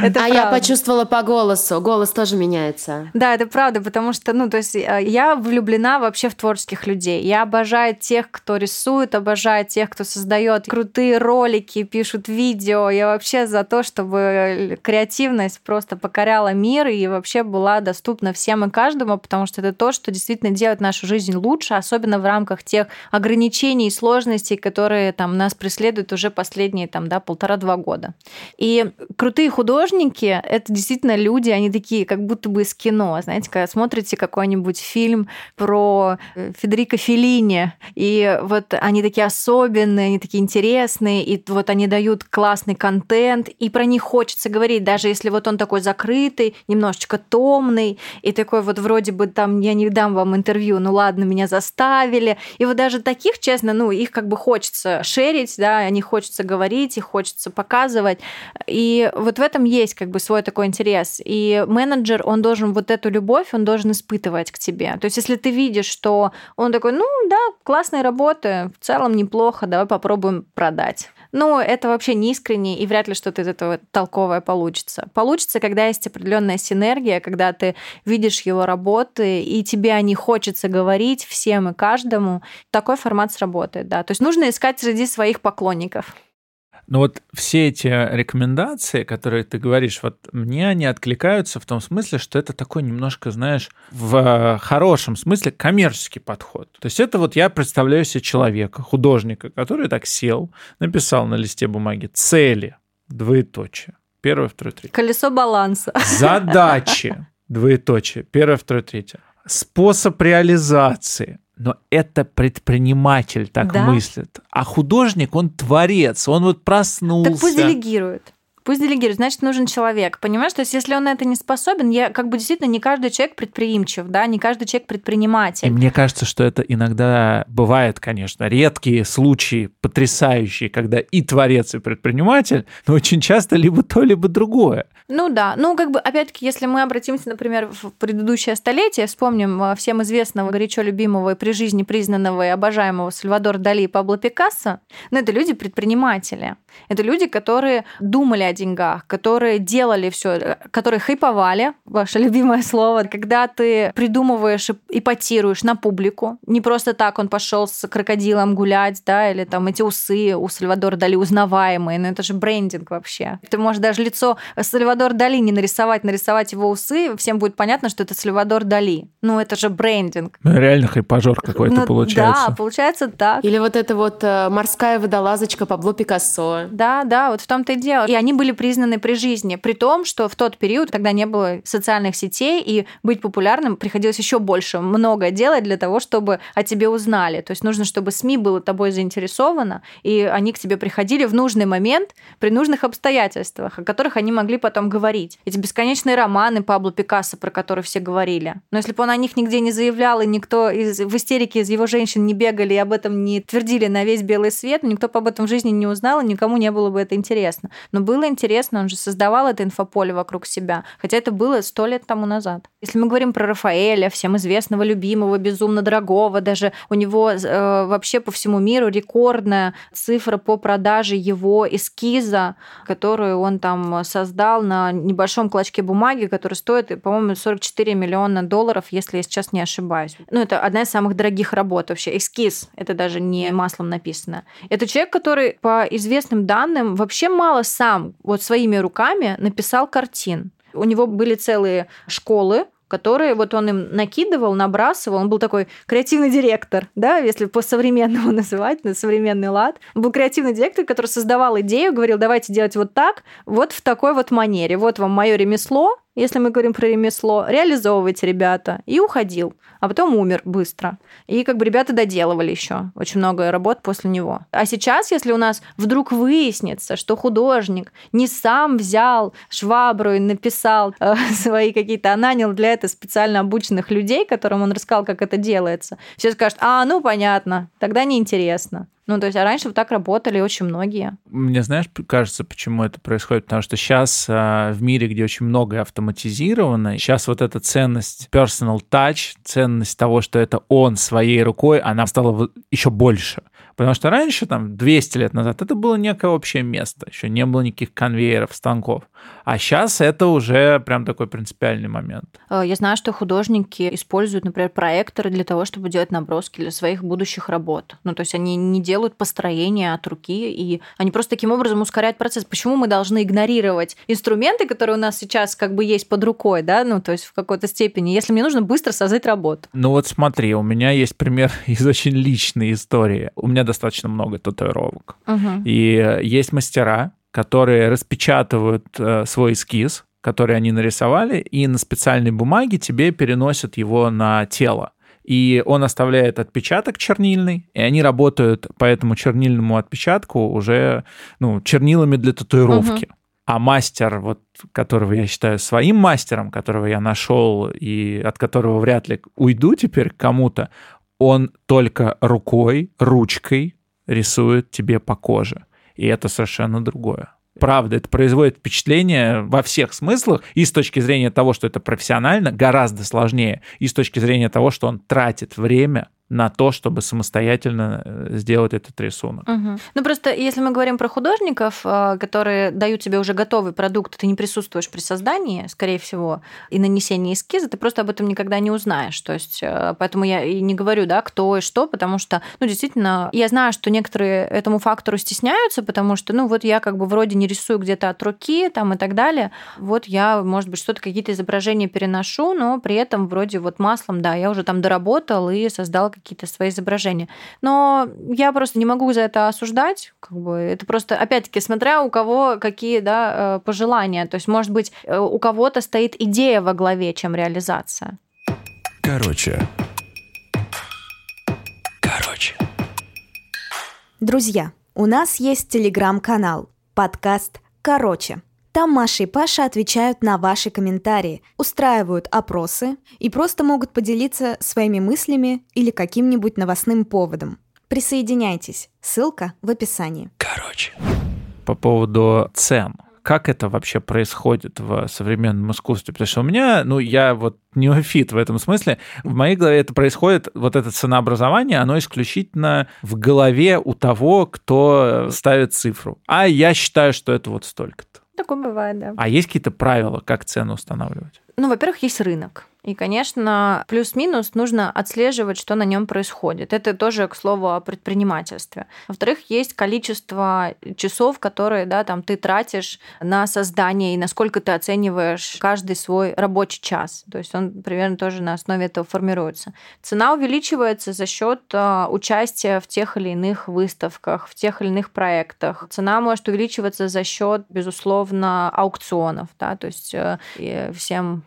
Это а я правда. почувствовала по голосу. Голос тоже меняется. Да, это правда, потому что, ну, то есть э, я влюблена вообще в творческих людей. Я обожаю тех, кто рисует, обожаю тех, кто создает крутые ролики, пишут видео. Я вообще за то, чтобы креативность просто покоряла мир и вообще была доступна всем и каждому, потому что это то, что действительно делает нашу жизнь лучше, особенно в рамках тех ограничений и сложностей, которые там нас преследуют уже последние там, да, полтора-два года. И крутые художники — это действительно люди, они такие, как будто бы из кино. Знаете, когда смотрите какой-нибудь фильм про э, Федерико Феллини, и вот они такие особенные, они такие интересные, и вот они дают классный контент, и про них хочется говорить, даже если вот он такой закрытый, немножечко томный, и такой вот вроде бы там я не дам вам интервью, ну ладно, меня заставили. И вот даже таких, честно, ну их как бы хочется шерить, да, о них хочется говорить, их хочется показывать. И вот в этом есть как бы свой такой интерес. И менеджер, он должен вот эту любовь, он должен испытывать к тебе. То есть если ты видишь, что он такой, ну да, классная работа, в целом неплохо, давай попробуем продать. Ну, это вообще не искренне, и вряд ли что-то из этого толковое получится. Получится, когда есть определенная синергия, когда ты видишь его работы, и тебе о них хочется говорить всем и каждому. Такой формат сработает, да. То есть нужно искать среди своих поклонников. Но вот все эти рекомендации, которые ты говоришь, вот мне они откликаются в том смысле, что это такой немножко, знаешь, в хорошем смысле коммерческий подход. То есть это вот я представляю себе человека, художника, который так сел, написал на листе бумаги цели, двоеточие, первое, второе, третье. Колесо баланса. Задачи, двоеточие, первое, второе, третье. Способ реализации, но это предприниматель так Да. мыслит. А художник, он творец, он вот проснулся. Так пусть делегирует. Пусть делегирует, значит, нужен человек. Понимаешь, то есть если он на это не способен, я как бы действительно не каждый человек предприимчив, да, не каждый человек предприниматель. И мне кажется, что это иногда бывает, конечно, редкие случаи, потрясающие, когда и творец, и предприниматель, но очень часто либо то, либо другое. Ну да, ну как бы опять-таки, если мы обратимся, например, в предыдущее столетие, вспомним э, всем известного, горячо любимого и при жизни признанного и обожаемого Сальвадора Дали и Пабло Пикассо, ну это люди предприниматели. Это люди, которые думали о деньгах, которые делали все, которые хайповали, ваше любимое слово, когда ты придумываешь и ипотируешь на публику. Не просто так он пошел с крокодилом гулять, да, или там эти усы у Сальвадора Дали узнаваемые, но это же брендинг вообще. Ты можешь даже лицо Сальвадор Дали не нарисовать, нарисовать его усы, всем будет понятно, что это Сальвадор Дали. Ну, это же брендинг. Ну, реально хайпажор какой-то Ну, получается. Да, получается так. Или вот эта вот э, морская водолазочка Пабло Пикассо. Да, да, вот в том-то и дело. И они были признаны при жизни, при том, что в тот период, когда не было социальных сетей, и быть популярным приходилось еще больше много делать для того, чтобы о тебе узнали. То есть нужно, чтобы СМИ было тобой заинтересовано, и они к тебе приходили в нужный момент, при нужных обстоятельствах, о которых они могли потом говорить. Эти бесконечные романы Пабло Пикассо, про которые все говорили. Но если бы он о них нигде не заявлял, и никто из, в истерике из его женщин не бегали и об этом не твердили на весь белый свет, никто бы об этом в жизни не узнал, и никому не было бы это интересно. Но было интересно, он же создавал это инфополе вокруг себя, хотя это было сто лет тому назад. Если мы говорим про Рафаэля, всем известного, любимого, безумно дорогого, даже у него э, вообще по всему миру рекордная цифра по продаже его эскиза, которую он там создал на небольшом клочке бумаги, который стоит, по-моему, 44 миллиона долларов, если я сейчас не ошибаюсь. Ну, это одна из самых дорогих работ вообще. Эскиз, это даже не маслом написано. Это человек, который, по известным данным, вообще мало сам вот своими руками написал картин. У него были целые школы, которые вот он им накидывал, набрасывал. Он был такой креативный директор, да, если по-современному называть, на современный лад. Он был креативный директор, который создавал идею, говорил, давайте делать вот так, вот в такой вот манере. Вот вам мое ремесло, если мы говорим про ремесло, реализовывайте, ребята, и уходил, а потом умер быстро. И как бы ребята доделывали еще очень много работ после него. А сейчас, если у нас вдруг выяснится, что художник не сам взял швабру и написал э, свои какие-то, а нанял для этого специально обученных людей, которым он рассказал, как это делается, все скажут, а, ну понятно, тогда неинтересно. Ну, то есть, а раньше вот так работали очень многие. Мне, знаешь, кажется, почему это происходит? Потому что сейчас а, в мире, где очень многое автоматизировано, сейчас вот эта ценность personal touch, ценность того, что это он своей рукой, она стала еще больше. Потому что раньше, там, 200 лет назад, это было некое общее место. Еще не было никаких конвейеров, станков. А сейчас это уже прям такой принципиальный момент. Э, я знаю, что художники используют, например, проекторы для того, чтобы делать наброски для своих будущих работ. Ну, то есть они не делают построения от руки, и они просто таким образом ускоряют процесс. Почему мы должны игнорировать инструменты, которые у нас сейчас как бы есть под рукой, да, ну, то есть в какой-то степени, если мне нужно быстро создать работу? Ну вот смотри, у меня есть пример из очень личной истории. У меня достаточно много татуировок. Угу. И есть мастера, которые распечатывают э, свой эскиз, который они нарисовали, и на специальной бумаге тебе переносят его на тело. И он оставляет отпечаток чернильный, и они работают по этому чернильному отпечатку уже ну, чернилами для татуировки. Угу. А мастер, вот, которого я считаю своим мастером, которого я нашел и от которого вряд ли уйду теперь к кому-то, он только рукой, ручкой рисует тебе по коже. И это совершенно другое. Правда, это производит впечатление во всех смыслах, и с точки зрения того, что это профессионально, гораздо сложнее, и с точки зрения того, что он тратит время на то, чтобы самостоятельно э, сделать этот рисунок. Угу. Ну просто если мы говорим про художников, э, которые дают тебе уже готовый продукт, ты не присутствуешь при создании, скорее всего, и нанесении эскиза, ты просто об этом никогда не узнаешь. То есть э, поэтому я и не говорю, да, кто и что, потому что, ну действительно, я знаю, что некоторые этому фактору стесняются, потому что, ну вот я как бы вроде не рисую где-то от руки там и так далее, вот я, может быть, что-то какие-то изображения переношу, но при этом вроде вот маслом, да, я уже там доработал и создал какие-то свои изображения. Но я просто не могу за это осуждать. Как бы это просто, опять-таки, смотря у кого какие да, э, пожелания. То есть, может быть, э, у кого-то стоит идея во главе, чем реализация. Короче. Короче. Друзья, у нас есть телеграм-канал, подкаст «Короче». Там Маша и Паша отвечают на ваши комментарии, устраивают опросы и просто могут поделиться своими мыслями или каким-нибудь новостным поводом. Присоединяйтесь. Ссылка в описании. Короче. По поводу цен. Как это вообще происходит в современном искусстве? Потому что у меня, ну, я вот неофит в этом смысле. В моей голове это происходит, вот это ценообразование, оно исключительно в голове у того, кто ставит цифру. А я считаю, что это вот столько-то. Такое бывает, да. А есть какие-то правила, как цену устанавливать? Ну, во-первых, есть рынок. И, конечно, плюс-минус нужно отслеживать, что на нем происходит. Это тоже, к слову, о предпринимательстве. Во-вторых, есть количество часов, которые да, там, ты тратишь на создание и насколько ты оцениваешь каждый свой рабочий час. То есть он примерно тоже на основе этого формируется. Цена увеличивается за счет а, участия в тех или иных выставках, в тех или иных проектах. Цена может увеличиваться за счет, безусловно, аукционов. Да? То есть э,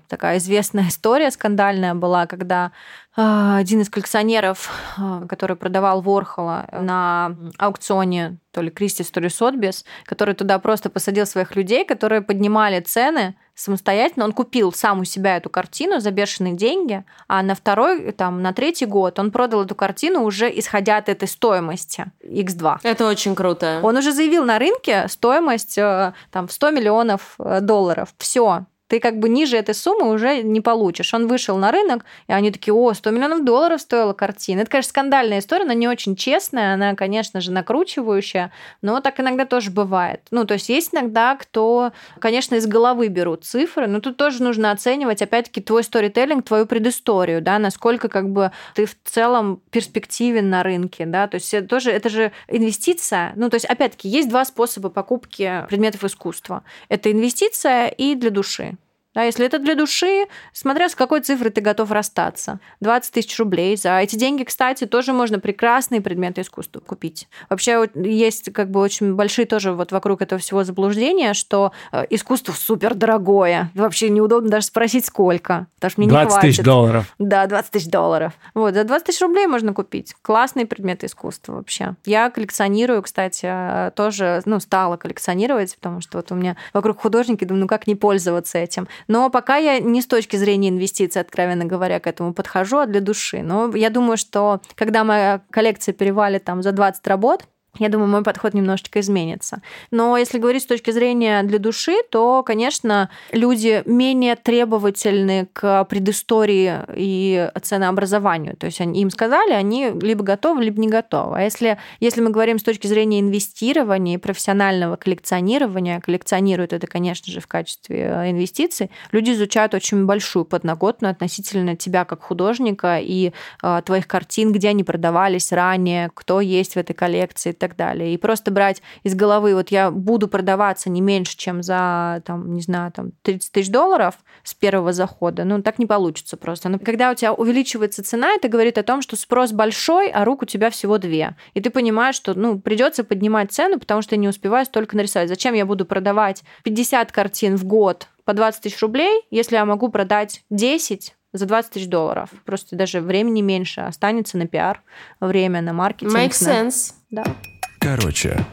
такая известная история скандальная была, когда а, один из коллекционеров, а, который продавал Ворхола на аукционе то ли Кристис, то ли Сотбис, который туда просто посадил своих людей, которые поднимали цены самостоятельно. Он купил сам у себя эту картину за бешеные деньги, а на второй, там, на третий год он продал эту картину уже исходя от этой стоимости X2. Это очень круто. Он уже заявил на рынке стоимость э, там, в 100 миллионов э, долларов. Все, ты как бы ниже этой суммы уже не получишь. Он вышел на рынок, и они такие, о, 100 миллионов долларов стоила картина. Это, конечно, скандальная история, она не очень честная, она, конечно же, накручивающая, но так иногда тоже бывает. Ну, то есть есть иногда, кто, конечно, из головы берут цифры, но тут тоже нужно оценивать, опять-таки, твой сторителлинг, твою предысторию, да, насколько как бы ты в целом перспективен на рынке, да, то есть это тоже, это же инвестиция, ну, то есть, опять-таки, есть два способа покупки предметов искусства. Это инвестиция и для души. Да, если это для души, смотря с какой цифры ты готов расстаться. 20 тысяч рублей. За эти деньги, кстати, тоже можно прекрасные предметы искусства купить. Вообще есть как бы очень большие тоже вот вокруг этого всего заблуждения, что э, искусство супер дорогое. Вообще неудобно даже спросить, сколько. Потому что мне 20 не хватит. тысяч долларов. Да, 20 тысяч долларов. Вот, за 20 тысяч рублей можно купить. Классные предметы искусства вообще. Я коллекционирую, кстати, э, тоже, ну, стала коллекционировать, потому что вот у меня вокруг художники, думаю, ну как не пользоваться этим. Но пока я не с точки зрения инвестиций, откровенно говоря, к этому подхожу, а для души. Но я думаю, что когда моя коллекция перевалит там за 20 работ, я думаю, мой подход немножечко изменится. Но если говорить с точки зрения для души, то, конечно, люди менее требовательны к предыстории и ценообразованию. То есть они, им сказали, они либо готовы, либо не готовы. А если, если мы говорим с точки зрения инвестирования и профессионального коллекционирования, коллекционируют это, конечно же, в качестве э, инвестиций, люди изучают очень большую подноготную относительно тебя как художника и э, твоих картин, где они продавались ранее, кто есть в этой коллекции так далее. И просто брать из головы, вот я буду продаваться не меньше, чем за, там, не знаю, там, 30 тысяч долларов с первого захода, ну, так не получится просто. Но когда у тебя увеличивается цена, это говорит о том, что спрос большой, а рук у тебя всего две. И ты понимаешь, что, ну, придется поднимать цену, потому что я не успеваю столько нарисовать. Зачем я буду продавать 50 картин в год по 20 тысяч рублей, если я могу продать 10 за 20 тысяч долларов. Просто даже времени меньше останется на пиар, время на маркетинг. Makes на- sense. Да. Короче,